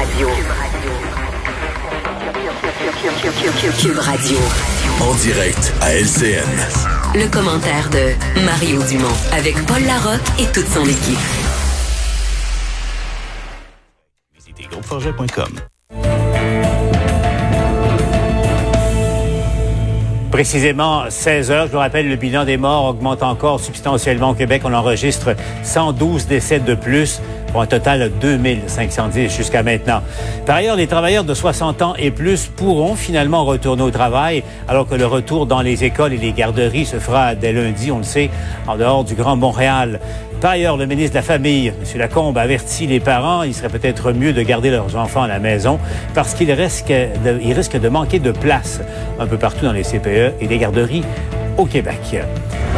Radio. Cube Radio. En direct à LCN. Le commentaire de Mario Dumont avec Paul Larocque et toute son équipe. Visitez groupeforget.com. Précisément 16 heures. Je vous rappelle, le bilan des morts augmente encore substantiellement au Québec. On enregistre 112 décès de plus pour un total de 2510 jusqu'à maintenant. Par ailleurs, les travailleurs de 60 ans et plus pourront finalement retourner au travail, alors que le retour dans les écoles et les garderies se fera dès lundi, on le sait, en dehors du Grand Montréal. Par ailleurs, le ministre de la Famille, M. Lacombe, avertit les parents, il serait peut-être mieux de garder leurs enfants à la maison parce qu'il risque de, de manquer de place un peu partout dans les CPE et les garderies au Québec.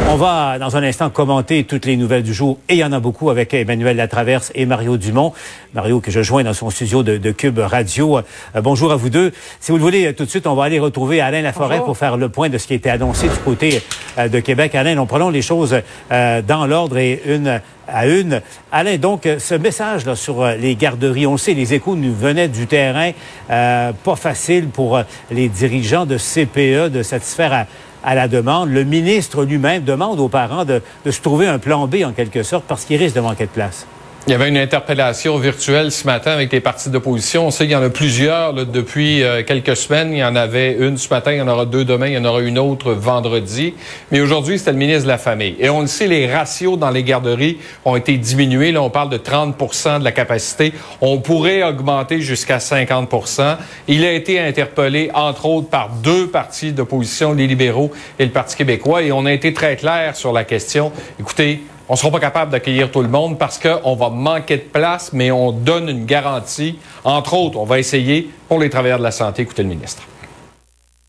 On va dans un instant commenter toutes les nouvelles du jour et il y en a beaucoup avec Emmanuel Latraverse et Mario Dumont. Mario que je joins dans son studio de, de Cube Radio. Euh, bonjour à vous deux. Si vous le voulez, tout de suite, on va aller retrouver Alain Laforêt Bonjour. pour faire le point de ce qui a été annoncé du côté euh, de Québec. Alain, on prenons les choses euh, dans l'ordre et une à une. Alain, donc, euh, ce message là sur euh, les garderies, on le sait, les échos nous venaient du terrain. Euh, pas facile pour euh, les dirigeants de CPE de satisfaire à, à la demande. Le ministre lui-même demande aux parents de, se trouver un plan B en quelque sorte parce qu'il risque de manquer de place. Il y avait une interpellation virtuelle ce matin avec les partis d'opposition. On sait qu'il y en a plusieurs là, depuis euh, quelques semaines. Il y en avait une ce matin, il y en aura deux demain, il y en aura une autre vendredi. Mais aujourd'hui, c'était le ministre de la Famille. Et on le sait, les ratios dans les garderies ont été diminués. Là, on parle de 30% de la capacité. On pourrait augmenter jusqu'à 50% Il a été interpellé, entre autres, par deux partis d'opposition, les libéraux et le Parti québécois. Et on a été très clair sur la question. Écoutez, on ne sera pas capable d'accueillir tout le monde parce qu'on va manquer de place, mais on donne une garantie. Entre autres, on va essayer pour les travailleurs de la santé. Écoutez le ministre.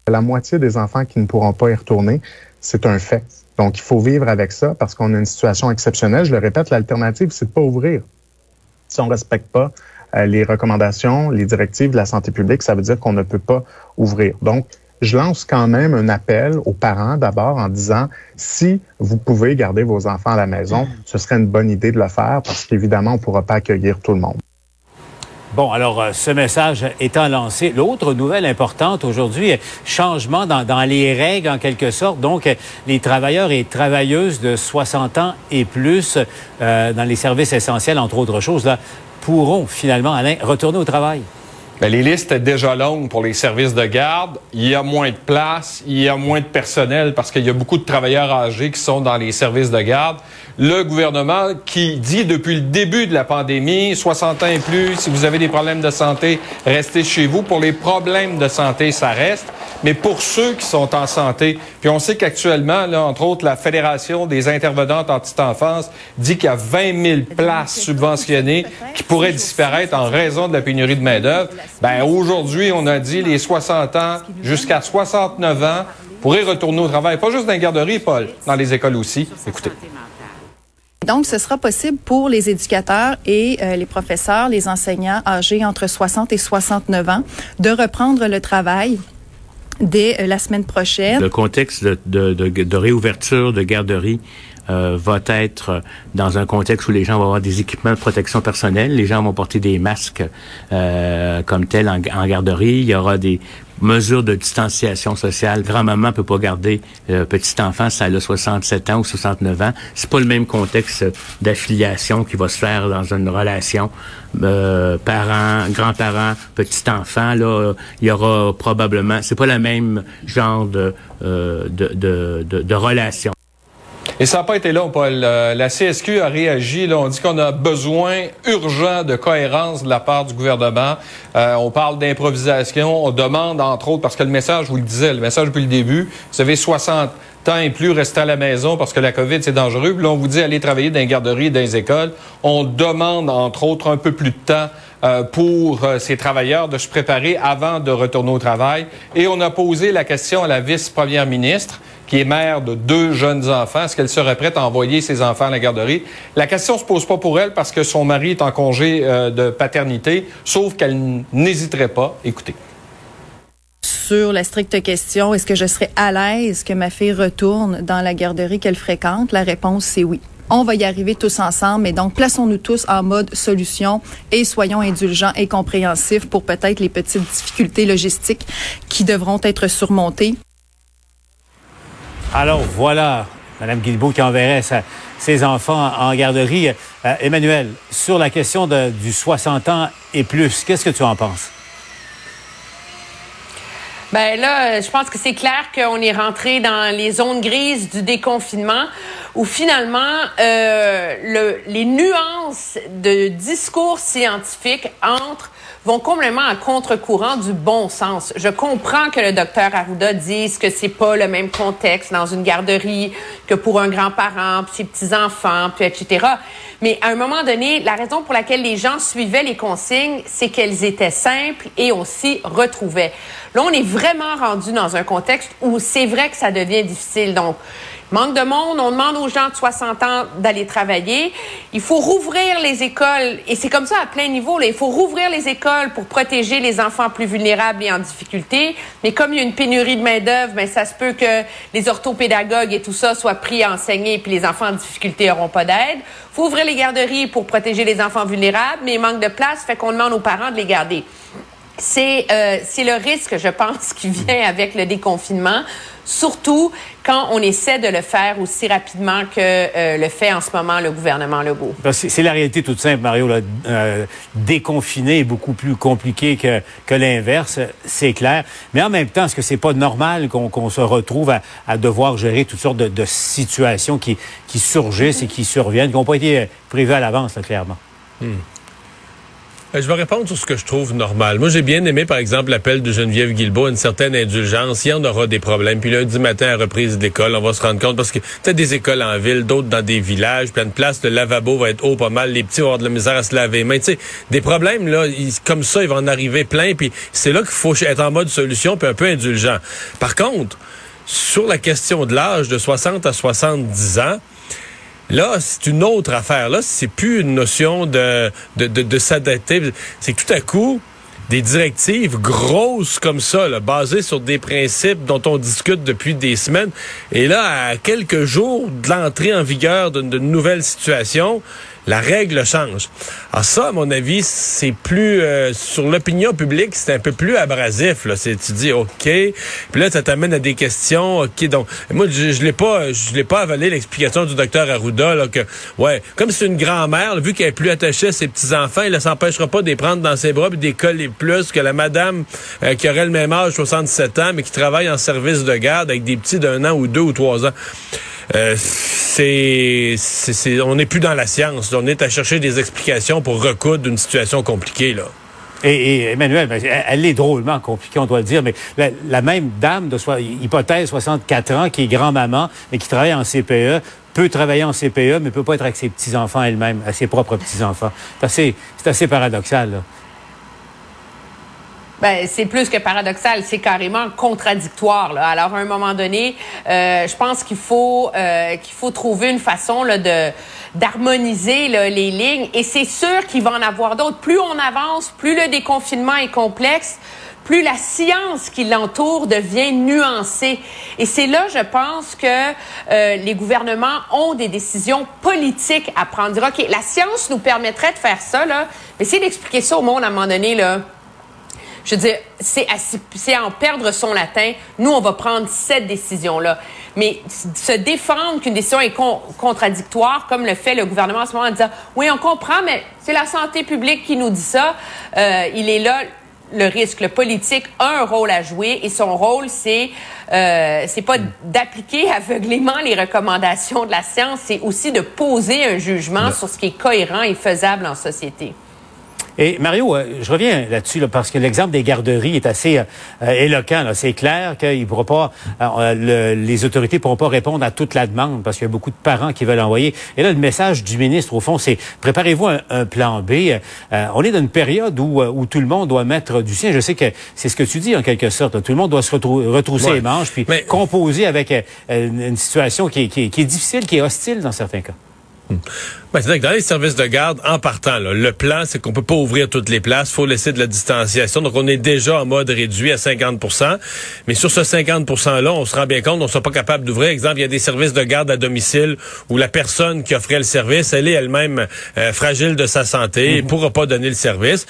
La moitié des enfants qui ne pourront pas y retourner, c'est un fait. Donc, il faut vivre avec ça parce qu'on a une situation exceptionnelle. Je le répète, l'alternative, c'est de pas ouvrir. Si on respecte pas euh, les recommandations, les directives de la santé publique, ça veut dire qu'on ne peut pas ouvrir. Donc, je lance quand même un appel aux parents d'abord en disant si vous pouvez garder vos enfants à la maison, ce serait une bonne idée de le faire parce qu'évidemment, on ne pourra pas accueillir tout le monde. Bon, alors, euh, ce message étant lancé, l'autre nouvelle importante aujourd'hui, euh, changement dans, dans les règles en quelque sorte. Donc, euh, les travailleurs et travailleuses de 60 ans et plus euh, dans les services essentiels, entre autres choses, là, pourront finalement, Alain, retourner au travail. Bien, les listes étaient déjà longues pour les services de garde. Il y a moins de place, il y a moins de personnel parce qu'il y a beaucoup de travailleurs âgés qui sont dans les services de garde. Le gouvernement qui dit depuis le début de la pandémie, 60 ans et plus, si vous avez des problèmes de santé, restez chez vous. Pour les problèmes de santé, ça reste. Mais pour ceux qui sont en santé, puis on sait qu'actuellement, là, entre autres, la Fédération des intervenantes en petite enfance dit qu'il y a 20 000 places subventionnées qui pourraient disparaître en raison de la pénurie de main-d'œuvre. Ben, aujourd'hui, on a dit les 60 ans jusqu'à 69 ans pourraient retourner au travail. Pas juste dans les garderies, Paul, dans les écoles aussi. Écoutez. Donc, ce sera possible pour les éducateurs et euh, les professeurs, les enseignants âgés entre 60 et 69 ans de reprendre le travail dès euh, la semaine prochaine. Le contexte de, de, de, de réouverture de garderies euh, va être dans un contexte où les gens vont avoir des équipements de protection personnelle. Les gens vont porter des masques euh, comme tels en, en, garderie. Il y aura des mesures de distanciation sociale. Grand-maman peut pas garder euh, petit enfant si elle a 67 ans ou 69 ans. C'est pas le même contexte d'affiliation qui va se faire dans une relation euh, parents, grands-parents, petit enfant. Là, il y aura probablement. C'est pas le même genre de, euh, de, de, de relation. Et ça n'a pas été long, Paul. Euh, la CSQ a réagi. Là, on dit qu'on a besoin urgent de cohérence de la part du gouvernement. Euh, on parle d'improvisation. On demande, entre autres, parce que le message, vous le disais, le message depuis le début, vous avez 60 ans et plus, restez à la maison parce que la COVID, c'est dangereux. Puis là, on vous dit aller travailler dans les garderies, dans les écoles. On demande, entre autres, un peu plus de temps euh, pour ces travailleurs de se préparer avant de retourner au travail. Et on a posé la question à la vice-première ministre qui est mère de deux jeunes enfants, est-ce qu'elle serait prête à envoyer ses enfants à la garderie? La question se pose pas pour elle parce que son mari est en congé euh, de paternité, sauf qu'elle n'hésiterait pas. Écoutez. Sur la stricte question, est-ce que je serais à l'aise que ma fille retourne dans la garderie qu'elle fréquente? La réponse, c'est oui. On va y arriver tous ensemble. Et donc, plaçons-nous tous en mode solution et soyons indulgents et compréhensifs pour peut-être les petites difficultés logistiques qui devront être surmontées. Alors voilà, Mme Guilbeault qui enverrait ses enfants en garderie. Euh, Emmanuel, sur la question du 60 ans et plus, qu'est-ce que tu en penses? Ben là, je pense que c'est clair qu'on est rentré dans les zones grises du déconfinement où finalement euh, le, les nuances de discours scientifiques entrent vont complètement à contre-courant du bon sens. Je comprends que le docteur Arruda dise que c'est pas le même contexte dans une garderie que pour un grand-parent, puis ses petits-enfants, puis etc. Mais à un moment donné, la raison pour laquelle les gens suivaient les consignes, c'est qu'elles étaient simples et on s'y retrouvait. Là, on est vraiment rendu dans un contexte où c'est vrai que ça devient difficile. Donc, Manque de monde, on demande aux gens de 60 ans d'aller travailler. Il faut rouvrir les écoles, et c'est comme ça à plein niveau. Là. Il faut rouvrir les écoles pour protéger les enfants plus vulnérables et en difficulté. Mais comme il y a une pénurie de main-d'œuvre, ben, ça se peut que les orthopédagogues et tout ça soient pris à enseigner, puis les enfants en difficulté n'auront pas d'aide. Il faut ouvrir les garderies pour protéger les enfants vulnérables, mais il manque de place, fait qu'on demande aux parents de les garder. C'est euh, le risque, je pense, qui vient avec le déconfinement surtout quand on essaie de le faire aussi rapidement que euh, le fait en ce moment le gouvernement Legault. C'est la réalité toute simple, Mario. Là. Euh, déconfiner est beaucoup plus compliqué que, que l'inverse, c'est clair. Mais en même temps, est-ce que c'est pas normal qu'on se retrouve à, à, devoir gérer toutes sortes de, de situations qui, qui surgissent et qui surviennent, qui n'ont pas été prévues à l'avance, clairement? Hmm. Euh, je vais répondre sur ce que je trouve normal. Moi, j'ai bien aimé, par exemple, l'appel de Geneviève Guilbeault, une certaine indulgence. Il y en aura des problèmes. Puis lundi matin, à reprise de l'école, on va se rendre compte parce que peut-être des écoles en ville, d'autres dans des villages, plein de places, le lavabo va être haut pas mal, les petits vont avoir de la misère à se laver les mains. Tu sais, des problèmes, là, comme ça, ils vont en arriver plein. Puis c'est là qu'il faut être en mode solution, puis un peu indulgent. Par contre, sur la question de l'âge de 60 à 70 ans, Là, c'est une autre affaire. Là, c'est plus une notion de, de, de, s'adapter. C'est que tout à coup, des directives grosses comme ça, basées sur des principes dont on discute depuis des semaines. Et là, à quelques jours de l'entrée en vigueur d'une nouvelle situation, la règle change. Alors ça, à mon avis, c'est plus euh, sur l'opinion publique, c'est un peu plus abrasif. Là. C'est, tu dis OK, puis là, ça t'amène à des questions. OK, donc moi, je, je l'ai pas, je l'ai pas avalé l'explication du docteur Arruda là, que ouais, comme c'est une grand-mère, vu qu'elle est plus attachée à ses petits enfants, elle ne s'empêchera pas de les prendre dans ses bras et des coller plus que la madame euh, qui aurait le même âge, 67 ans, mais qui travaille en service de garde avec des petits d'un an ou deux ou trois ans. Euh, on n'est plus dans la science. On est à chercher des explications pour recoudre d'une situation compliquée là. Et, Emmanuel, elle est drôlement compliquée, on doit le dire, mais la, même dame de soit hypothèse 64 ans qui est grand-maman et qui travaille en CPE peut travailler en CPE, mais peut pas être avec ses petits-enfants elle-même, à ses propres petits-enfants. C'est assez, paradoxal. Ben, c'est plus que paradoxal, c'est carrément contradictoire. Là. Alors, à un moment donné, euh, je pense qu'il faut euh, qu'il faut trouver une façon là, de d'harmoniser les lignes. Et c'est sûr qu'il va en avoir d'autres. Plus on avance, plus le déconfinement est complexe, plus la science qui l'entoure devient nuancée. Et c'est là, je pense, que euh, les gouvernements ont des décisions politiques à prendre. OK, la science nous permettrait de faire ça, là. Mais c'est d'expliquer ça au monde à un moment donné, là je veux dire, c'est à en perdre son latin. Nous, on va prendre cette décision-là. Mais se défendre qu'une décision est contradictoire, comme le fait le gouvernement en ce moment, en disant, oui, on comprend, mais c'est la santé publique qui nous dit ça. Euh, il est là le risque. Le politique a un rôle à jouer et son rôle, c'est euh, c'est pas d'appliquer aveuglément les recommandations de la science, c'est aussi de poser un jugement sur ce qui est cohérent et faisable en société. Et Mario, euh, je reviens là-dessus parce que l'exemple des garderies est assez euh, éloquent. C'est clair qu'il pourra pas, euh, les autorités pourront pas répondre à toute la demande parce qu'il y a beaucoup de parents qui veulent envoyer. Et là, le message du ministre, au fond, c'est préparez-vous un, plan B. on est dans une période où, où tout le monde doit mettre du sien. Je sais que c'est ce que tu dis en quelque sorte. Tout le monde doit se retrousser les manches puis composer avec une, situation qui est difficile, qui est hostile dans certains cas. Ben, c'est-à-dire que dans les services de garde, en partant, là, le plan, c'est qu'on peut pas ouvrir toutes les places, faut laisser de la distanciation. Donc, on est déjà en mode réduit à 50% Mais sur ce 50 %-là, on se rend bien compte, on ne sera pas capable d'ouvrir. Exemple, il y a des services de garde à domicile où la personne qui offrait le service, elle est elle-même euh, fragile de sa santé et Mhm. pourra pas donner le service.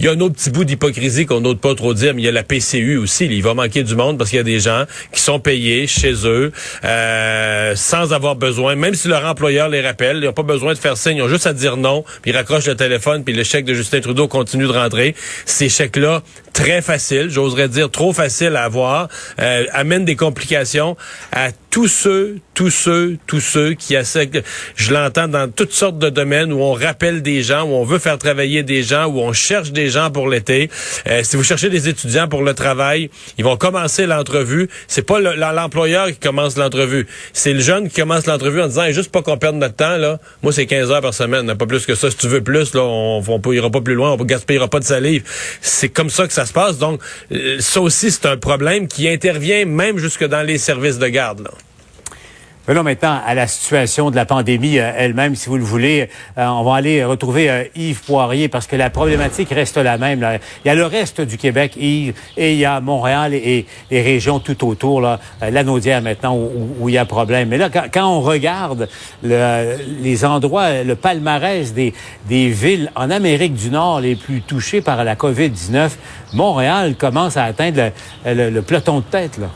Il y a un autre petit bout d'hypocrisie qu'on n'ose pas trop dire, mais il y a la PCU aussi. Il va manquer du monde parce qu'il y a des gens qui sont payés chez eux euh, sans avoir besoin, même si leur employeur les rappelle, ils n'ont pas besoin de faire signe, ils ont juste à dire non, puis ils raccrochent le téléphone, puis le chèque de Justin Trudeau continue de rentrer. Ces chèques-là, très faciles, j'oserais dire trop faciles à avoir, euh, amènent des complications à tous ceux, tous ceux, tous ceux qui je l'entends dans toutes sortes de domaines où on rappelle des gens, où on veut faire travailler des gens, où on cherche des gens pour l'été. Euh, si vous cherchez des étudiants pour le travail, ils vont commencer l'entrevue. C'est pas le- l'employeur qui commence l'entrevue. C'est le jeune qui commence l'entrevue en disant, juste pas qu'on perde notre temps, là. Moi, c'est 15 heures par semaine, pas plus que ça. Si tu veux plus, là, on, on, on ira pas plus loin, on gaspillera pas de salive. C'est comme ça que ça se passe. Donc, euh, ça aussi, c'est un problème qui intervient même jusque dans les services de garde, là. Venons maintenant à la situation de la pandémie euh, elle-même, si vous le voulez. Euh, on va aller retrouver euh, Yves Poirier parce que la problématique reste la même. là. Il y a le reste du Québec, Yves, et il y a Montréal et, les régions tout autour, là, euh, la Naudière maintenant, où, il y a problème. Mais là, quand, quand on regarde le- les endroits, le palmarès des, villes en Amérique du Nord les plus touchées par la COVID-19, Montréal commence à atteindre le, le- le peloton de tête. Là.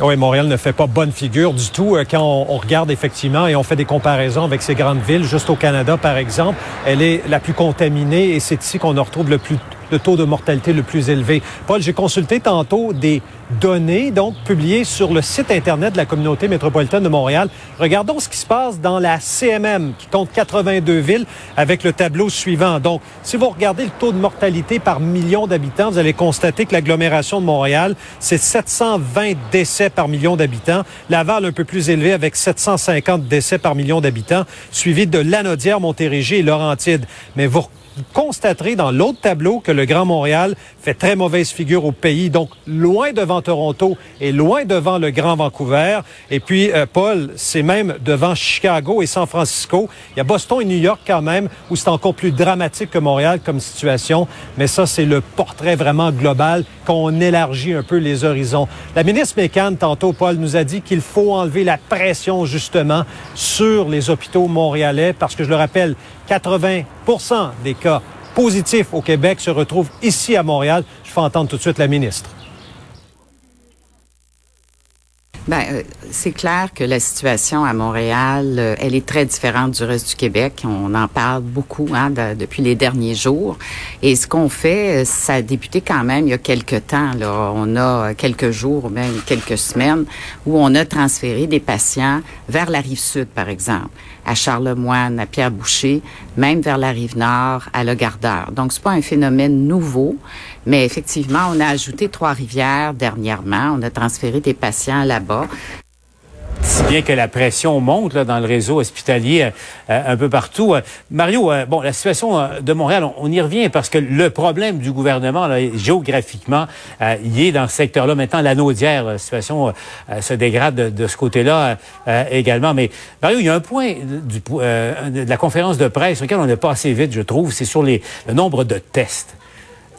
Oui, Montréal ne fait pas bonne figure du tout euh, quand on regarde effectivement et on fait des comparaisons avec ces grandes villes. Juste au Canada, par exemple, elle est la plus contaminée et c'est ici qu'on en retrouve le plus le taux de mortalité le plus élevé. Paul, j'ai consulté tantôt des données donc publiées sur le site internet de la communauté métropolitaine de Montréal. Regardons ce qui se passe dans la CMM qui compte 82 villes avec le tableau suivant. Donc, si vous regardez le taux de mortalité par million d'habitants, vous allez constater que l'agglomération de Montréal, c'est 720 décès par million d'habitants. Laval un peu plus élevé avec 750 décès par million d'habitants, suivi de Lanaudière, Montérégie et Laurentides. Mais vous constaterez dans l'autre tableau que le Grand Montréal fait très mauvaise figure au pays, donc loin devant Toronto et loin devant le Grand Vancouver. Et puis, euh, Paul, c'est même devant Chicago et San Francisco. Il y a Boston et New York quand même, où c'est encore plus dramatique que Montréal comme situation. Mais ça, c'est le portrait vraiment global qu'on élargit un peu les horizons. La ministre Mécan, tantôt, Paul, nous a dit qu'il faut enlever la pression, justement, sur les hôpitaux montréalais, parce que, je le rappelle, 80 des cas positifs au Québec se retrouvent ici à Montréal. Je fais entendre tout de suite la ministre. Ben, euh, c'est clair que la situation à Montréal, euh, elle est très différente du reste du Québec. On en parle beaucoup hein, de- depuis les derniers jours. Et ce qu'on fait, euh, ça a débuté quand même il y a quelques temps. Là. On a quelques jours, ou même quelques semaines, où on a transféré des patients vers la rive sud, par exemple, à Charlemagne, à Pierre-Boucher, même vers la rive nord, à Le Gardeur. Donc, c'est pas un phénomène nouveau, mais effectivement, on a ajouté Trois-Rivières dernièrement. On a transféré des patients là-bas. si bien que la pression monte là, dans le réseau hospitalier euh, euh, un peu partout. Euh, Mario, bon, la situation de Montréal, on, y revient parce que le problème du gouvernement, là, géographiquement, il est dans ce secteur-là. Maintenant, la Naudière, la situation se dégrade de, ce côté-là également. Mais Mario, il y a un point de la conférence de presse sur lequel on est passé vite, je trouve, c'est sur le nombre de tests.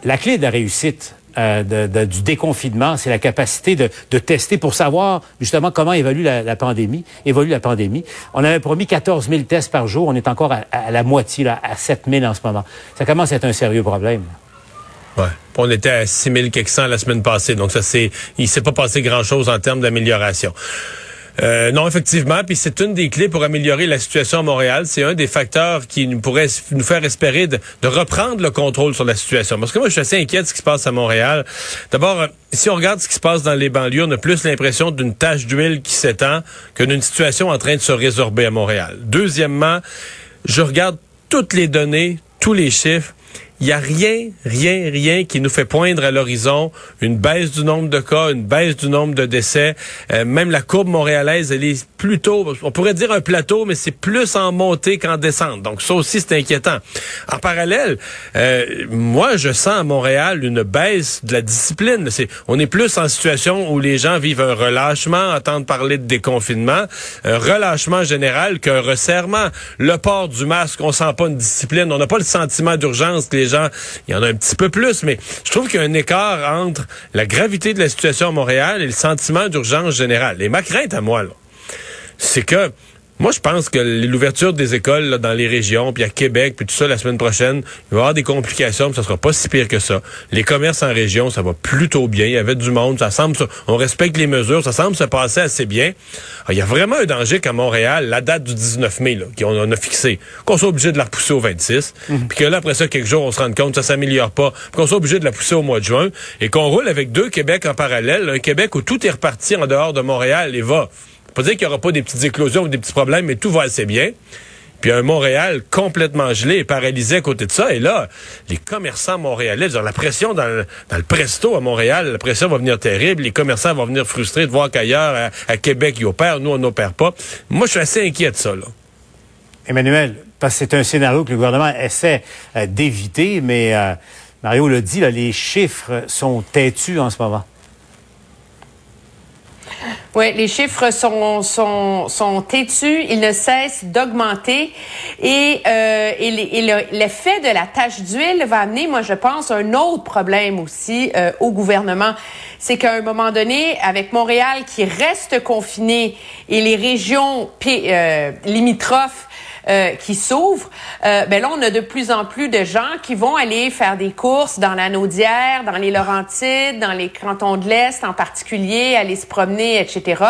La clé de la réussite euh, du déconfinement, c'est la capacité de, tester pour savoir justement comment évolue la, pandémie. Évolue la pandémie. On avait promis 14 000 tests par jour. On est encore à, la moitié, là, à 7 000 en ce moment. Ça commence à être un sérieux problème. Ouais. On était à 6 400 la semaine passée, donc ça c'est, il s'est pas passé grand chose en termes d'amélioration. Euh, non, effectivement, puis c'est une des clés pour améliorer la situation à Montréal. C'est un des facteurs qui nous pourrait nous faire espérer de, de reprendre le contrôle sur la situation. Parce que moi, je suis assez inquiet de ce qui se passe à Montréal. D'abord, euh, si on regarde ce qui se passe dans les banlieues, on a plus l'impression d'une tache d'huile qui s'étend que d'une situation en train de se résorber à Montréal. Deuxièmement, je regarde toutes les données, tous les chiffres. Il n'y a rien, rien, rien qui nous fait poindre à l'horizon une baisse du nombre de cas, une baisse du nombre de décès. Euh, même la courbe montréalaise, elle est plutôt, on pourrait dire un plateau, mais c'est plus en montée qu'en descente. Donc ça aussi, c'est inquiétant. En parallèle, euh, moi, je sens à Montréal une baisse de la discipline. C'est, on est plus en situation où les gens vivent un relâchement, entendent parler de déconfinement, un relâchement général qu'un resserrement. Le port du masque, on sent pas une discipline, on n'a pas le sentiment d'urgence que les gens, il y en a un petit peu plus, mais je trouve qu'il y a un écart entre la gravité de la situation à Montréal et le sentiment d'urgence générale. Et ma crainte à moi, c'est que moi, je pense que l'ouverture des écoles là, dans les régions, puis à Québec, puis tout ça la semaine prochaine, il va y avoir des complications, mais ça sera pas si pire que ça. Les commerces en région, ça va plutôt bien. Il y avait du monde, ça semble, on respecte les mesures, ça semble se passer assez bien. Ah, il y a vraiment un danger qu'à Montréal, la date du 19 mai, qu'on a fixé, qu'on soit obligé de la repousser au 26, puis que là, après ça, quelques jours, on se rende compte que ça s'améliore pas, qu'on soit obligé de la pousser au mois de juin, et qu'on roule avec deux Québec en parallèle, un Québec où tout est reparti en dehors de Montréal et va pas dire qu'il n'y aura pas des petites éclosions ou des petits problèmes, mais tout va assez bien. Puis un Montréal complètement gelé et paralysé à côté de ça. Et là, les commerçants montréalais, la pression dans le, presto à Montréal, la pression va venir terrible. Les commerçants vont venir frustrés de voir qu'ailleurs, à, Québec, ils opèrent. Nous, on n'opère pas. Moi, je suis assez inquiet de ça. Là. Emmanuel, parce que c'est un scénario que le gouvernement essaie euh, d'éviter, mais euh, Mario l'a dit, les chiffres sont têtus en ce moment. Oui, les chiffres sont, sont, sont têtus, ils ne cessent d'augmenter et, euh, et, l'effet de la tache d'huile va amener, moi je pense, un autre problème aussi euh, au gouvernement. C'est qu'à un moment donné, avec Montréal qui reste confiné et les régions euh, limitrophes euh, qui s'ouvre, euh, ben là, on a de plus en plus de gens qui vont aller faire des courses dans la Naudière, dans les Laurentides, dans les cantons de l'Est en particulier, aller se promener, etc.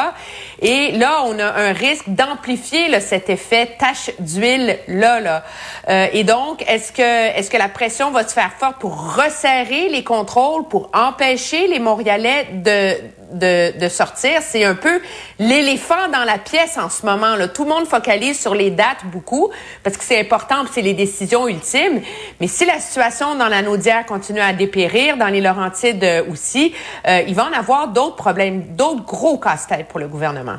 Et là, on a un risque d'amplifier cet effet tache d'huile là. là. Euh, et donc, est-ce que, est-ce que la pression va se faire forte pour resserrer les contrôles, pour empêcher les Montréalais de de, de sortir? C'est un peu l'éléphant dans la pièce en ce moment. Là. Tout le monde focalise sur les dates beaucoup parce que c'est important, c'est les décisions ultimes. Mais si la situation dans la Naudière continue à dépérir, dans les Laurentides euh, aussi, euh, il va en avoir d'autres problèmes, d'autres gros casse-têtes pour le gouvernement.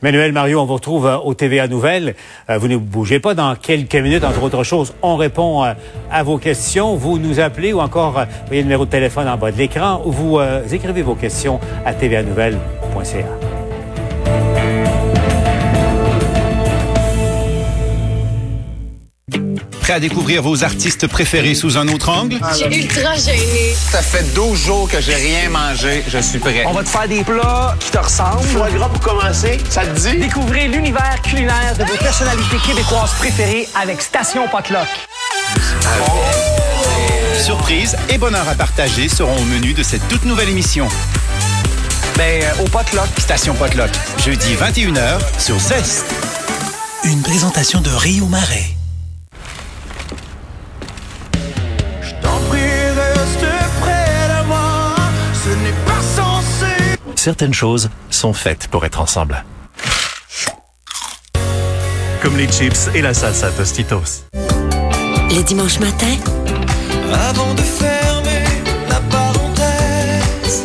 Emmanuel Mario, on vous retrouve euh, au TVA Nouvelles. Euh, vous ne bougez pas dans quelques minutes, entre autres choses. On répond à vos questions. Vous nous appelez ou encore, voyez le numéro de téléphone en bas de l'écran ou vous écrivez vos questions à tvanouvelles.ca. à découvrir vos artistes préférés sous un autre angle? Je suis ultra gênée. Ça fait 12 jours que j'ai rien mangé. Je suis prêt. On va te faire des plats qui te ressemblent. Foie gras pour commencer, ça te dit? Découvrez l'univers culinaire de vos personnalités québécoises préférées avec Station Potluck. Surprise et bonheur à partager seront au menu de cette toute nouvelle émission. Ben, euh, au Potluck. Station Potluck, jeudi 21h sur Zest. Une présentation de Rio Marais. Certaines choses sont faites pour être ensemble. Comme les chips et la salsa Tostitos. Les dimanches matins, avant de fermer la parenthèse,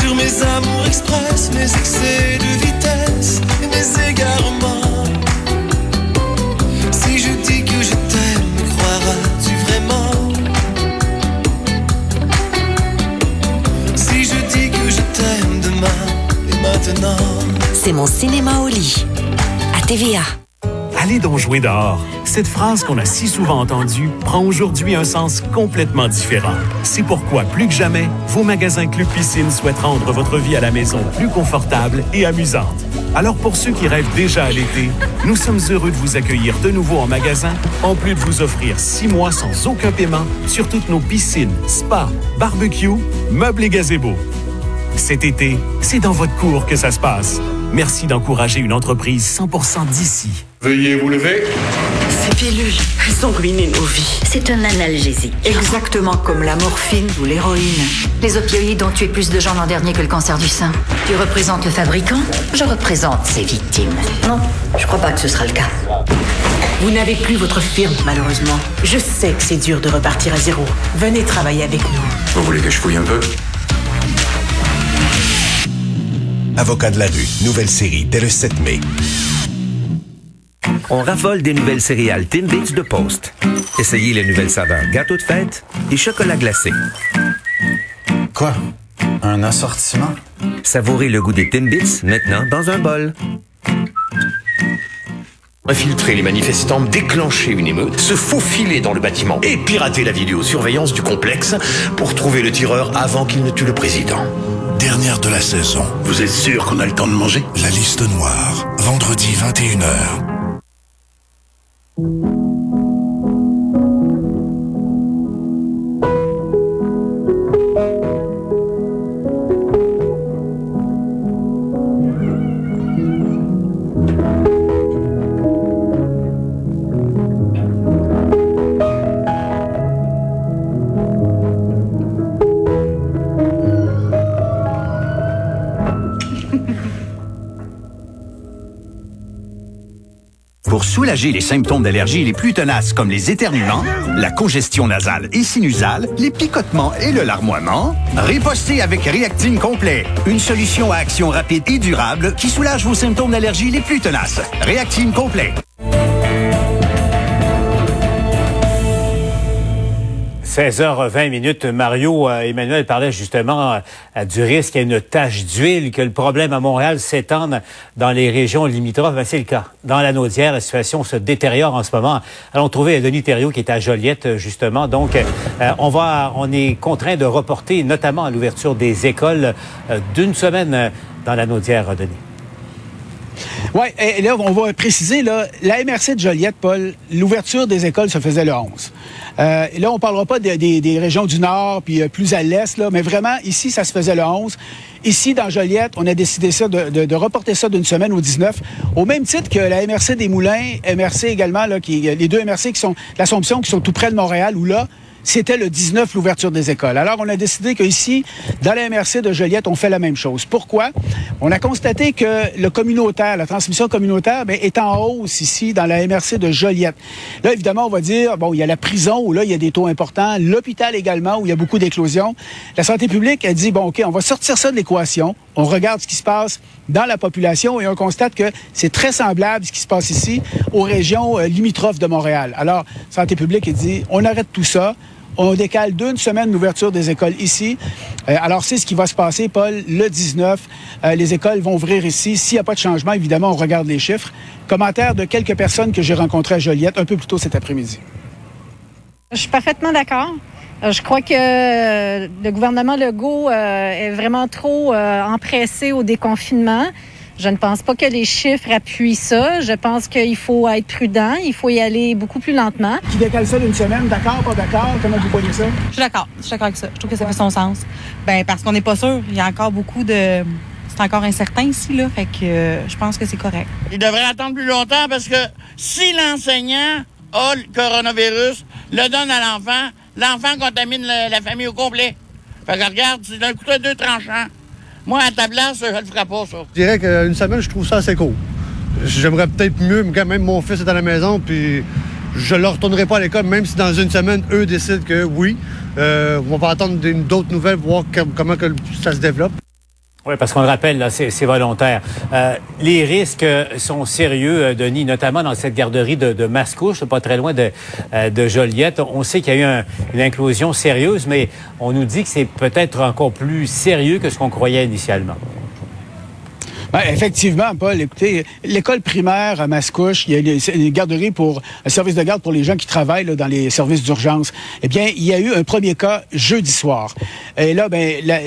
sur mes amours express, mes excès de vitesse et mes égarements. C'est mon cinéma au lit. À TVA. Allez donc jouer dehors. Cette phrase qu'on a si souvent entendue prend aujourd'hui un sens complètement différent. C'est pourquoi, plus que jamais, vos magasins Club Piscine souhaitent rendre votre vie à la maison plus confortable et amusante. Alors pour ceux qui rêvent déjà à l'été, nous sommes heureux de vous accueillir de nouveau en magasin, en plus de vous offrir six mois sans aucun paiement sur toutes nos piscines, spas, barbecue, meubles et gazebos. Cet été, c'est dans votre cours que ça se passe. Merci d'encourager une entreprise 100% d'ici. Veuillez vous lever. Ces pilules, elles ont ruiné nos vies. C'est un analgésique. Exactement comme la morphine ou l'héroïne. Les opioïdes ont tué plus de gens l'an dernier que le cancer du sein. Tu représentes le fabricant Je représente ses victimes. Non, je crois pas que ce sera le cas. Vous n'avez plus votre firme, malheureusement. Je sais que c'est dur de repartir à zéro. Venez travailler avec nous. Vous voulez que je fouille un peu? Avocat de la rue, nouvelle série dès le 7 mai. On raffole des nouvelles céréales Timbits de Post. Essayez les nouvelles saveurs gâteau de fête et chocolat glacé. Quoi? Un assortiment? Savourez le goût des Timbits maintenant dans un bol. Infiltrer les manifestants, déclencher une émeute, se faufiler dans le bâtiment et pirater la vidéosurveillance du complexe pour trouver le tireur avant qu'il ne tue le président. Dernière de la saison. Vous êtes sûr qu'on a le temps de manger? La liste noire. Vendredi 21h. Pour soulager les symptômes d'allergie les plus tenaces comme les éternuements, la congestion nasale et sinusale, les picotements et le larmoiement, ripostez avec Réactine Complet, une solution à action rapide et durable qui soulage vos symptômes d'allergie les plus tenaces. Réactine Complet. 16h20 minutes. Mario euh, Emmanuel parlait justement euh, du risque à une tache d'huile, que le problème à Montréal s'étende dans les régions limitrophes. C'est le cas. Dans la Naudière, la situation se détériore en ce moment. Allons trouver Denis Thériault qui est à Joliette, euh, justement. Donc, on va, on est contraint de reporter notamment à l'ouverture des écoles d'une semaine dans la Naudière, Denis. Oui, et là, on va préciser, là, la MRC de Joliette, Paul, l'ouverture des écoles se faisait le 11. Euh, là, on parlera pas de- des- régions du Nord, puis euh, plus à l'Est, là, mais vraiment, ici, ça se faisait le 11. Ici, dans Joliette, on a décidé ça de reporter ça d'une semaine au 19, au même titre que la MRC des Moulins, MRC également, là, qui, les deux MRC qui sont l'Assomption, qui sont tout près de Montréal, où là, c'était le 19 l'ouverture des écoles. Alors, on a décidé qu'ici, dans la MRC de Joliette, on fait la même chose. Pourquoi? On a constaté que le communautaire, la transmission communautaire, ben, est en hausse ici dans la MRC de Joliette. Là, évidemment, on va dire, bon, il y a la prison où là, il y a des taux importants, l'hôpital également où il y a beaucoup d'éclosions. La santé publique a dit, bon, OK, on va sortir ça de l'équation. On regarde ce qui se passe dans la population et on constate que c'est très semblable ce qui se passe ici aux régions euh, limitrophes de Montréal. Alors, santé publique a dit, on arrête tout ça. On décale d'une semaine l'ouverture des écoles ici. Euh, alors, c'est ce qui va se passer, Paul, le 19. Euh, les écoles vont ouvrir ici. S'il n'y a pas de changement, évidemment, on regarde les chiffres. Commentaire de quelques personnes que j'ai rencontrées à Joliette un peu plus tôt cet après-midi. Je suis parfaitement d'accord. Euh, Je crois que le gouvernement Legault est vraiment trop empressé au déconfinement. Je ne pense pas que les chiffres appuient ça. Je pense qu'il faut être prudent. Il faut y aller beaucoup plus lentement. Qui décale ça d'une semaine, d'accord, pas d'accord? Comment vous voyez ça? Je suis d'accord. Je suis d'accord avec ça. Je trouve que ça fait son sens. Ben parce qu'on n'est pas sûr. Il y a encore beaucoup de. C'est encore incertain ici, là. Fait que euh, je pense que c'est correct. Il devrait attendre plus longtemps parce que si l'enseignant a le coronavirus, le donne à l'enfant, l'enfant contamine la, la famille au complet. Fait que regarde, c'est d'un couteau à deux tranchants. Moi, à ta je le ferai pas, ça. Je dirais qu'une semaine, je trouve ça assez court. J'aimerais peut-être mieux, quand même mon fils est à la maison, puis je ne le retournerai pas à l'école, même si dans une semaine, eux décident que oui. Euh, on va attendre d'autres nouvelles, voir com- comment que ça se développe. Oui, parce qu'on le rappelle, là, c'est volontaire. Euh, les risques sont sérieux, euh, Denis, notamment dans cette garderie de, de Mascouche, pas très loin de, euh, de Joliette. On sait qu'il y a eu un- une inclusion sérieuse, mais on nous dit que c'est peut-être encore plus sérieux que ce qu'on croyait initialement. Ben, effectivement, Paul, écoutez, l'école primaire à Mascouche, il y a une, garderie pour un service de garde pour les gens qui travaillent là, dans les services d'urgence. Eh bien, il y a eu un premier cas jeudi soir. Et là, ben, la,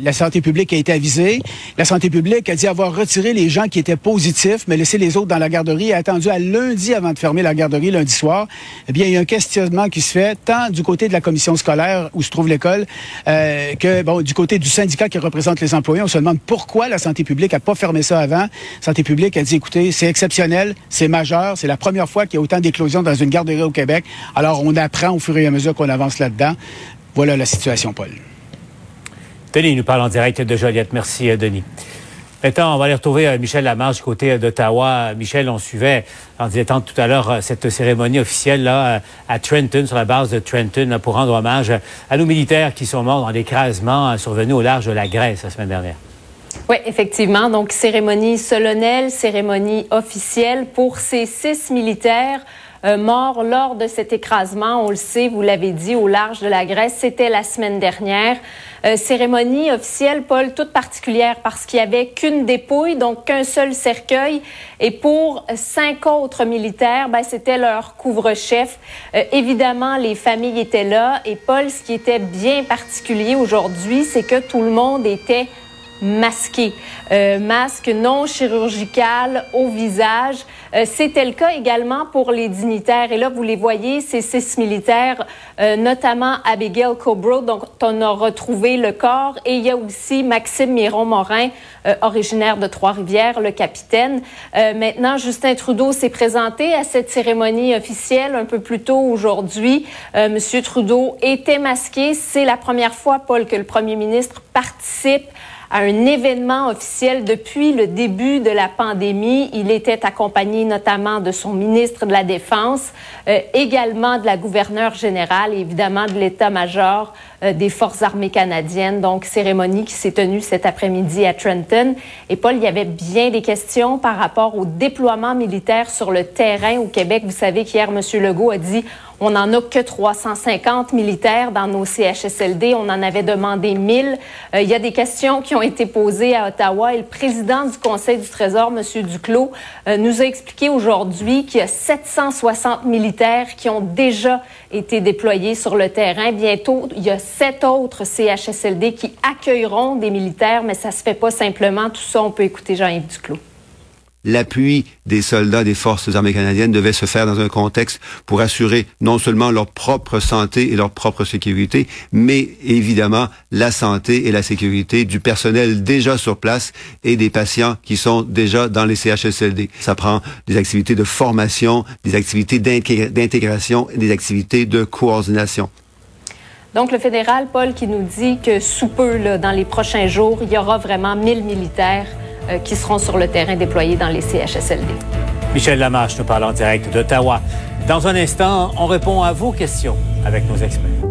la santé publique a été avisée. La santé publique a dit avoir retiré les gens qui étaient positifs, mais laissé les autres dans la garderie et attendu à lundi avant de fermer la garderie lundi soir. Eh bien, il y a un questionnement qui se fait tant du côté de la commission scolaire où se trouve l'école euh, que bon du côté du syndicat qui représente les employés. On se demande pourquoi la santé publique a pas fermé ça avant. Santé publique a dit écoutez, c'est exceptionnel, c'est majeur, c'est la première fois qu'il y a autant d'éclosions dans une garderie au Québec. Alors on apprend au fur et à mesure qu'on avance là-dedans. Voilà la situation, Paul. Denis nous parle en direct de Joliette. Merci, euh, Denis. Maintenant, on va aller retrouver euh, Michel Lamarche du côté d'Ottawa. Michel, on suivait en disant tout à l'heure cette cérémonie officielle là à Trenton, sur la base de Trenton, pour rendre hommage à nos militaires qui sont morts dans l'écrasement survenu au large de la Grèce la semaine dernière. Oui, effectivement. Donc, cérémonie solennelle, cérémonie officielle pour ces six militaires euh, morts lors de cet écrasement. On le sait, vous l'avez dit, au large de la Grèce. C'était la semaine dernière. Euh, cérémonie officielle, Paul, toute particulière parce qu'il y avait qu'une dépouille, donc qu'un seul cercueil. Et pour cinq autres militaires, ben, c'était leur couvre-chef. Euh, évidemment, les familles étaient là. Et Paul, ce qui était bien particulier aujourd'hui, c'est que tout le monde était masqué. Euh, masque non chirurgical au visage. Euh, C'était le cas également pour les dignitaires. Et là, vous les voyez, ces six militaires, euh, notamment Abigail Cobro, dont on a retrouvé le corps. Et il y a aussi Maxime Miron-Morin, euh, originaire de Trois-Rivières, le capitaine. Maintenant, Justin Trudeau s'est présenté à cette cérémonie officielle un peu plus tôt aujourd'hui. Monsieur Trudeau était masqué. C'est la première fois, Paul, que le premier ministre participe à un événement officiel depuis le début de la pandémie. Il était accompagné notamment de son ministre de la Défense, euh, également de la gouverneure générale et évidemment de l'état-major euh, des Forces armées canadiennes. Donc, cérémonie qui s'est tenue cet après-midi à Trenton. Et Paul, il y avait bien des questions par rapport au déploiement militaire sur le terrain au Québec. Vous savez qu'hier, M. Legault a dit on n'en a que 350 militaires dans nos CHSLD. On en avait demandé 1000. Euh, il y a des questions qui ont été posées à Ottawa et le président du Conseil du Trésor, M. Duclos, euh, nous a expliqué aujourd'hui qu'il y a 760 militaires qui ont déjà été déployés sur le terrain. Bientôt, il y a sept autres CHSLD qui accueilleront des militaires, mais ça se fait pas simplement. Tout ça, on peut écouter Jean-Yves Duclos l'appui des soldats des forces armées canadiennes devait se faire dans un contexte pour assurer non seulement leur propre santé et leur propre sécurité, mais évidemment la santé et la sécurité du personnel déjà sur place et des patients qui sont déjà dans les CHSLD. Ça prend des activités de formation, des activités d'intégration et des activités de coordination. Donc, le fédéral, Paul, qui nous dit que sous peu, dans les prochains jours, il y aura vraiment 1000 militaires qui seront sur le terrain déployés dans les CHSLD. Michel Lamarche nous parle en direct d'Ottawa. Dans un instant, on répond à vos questions avec nos experts.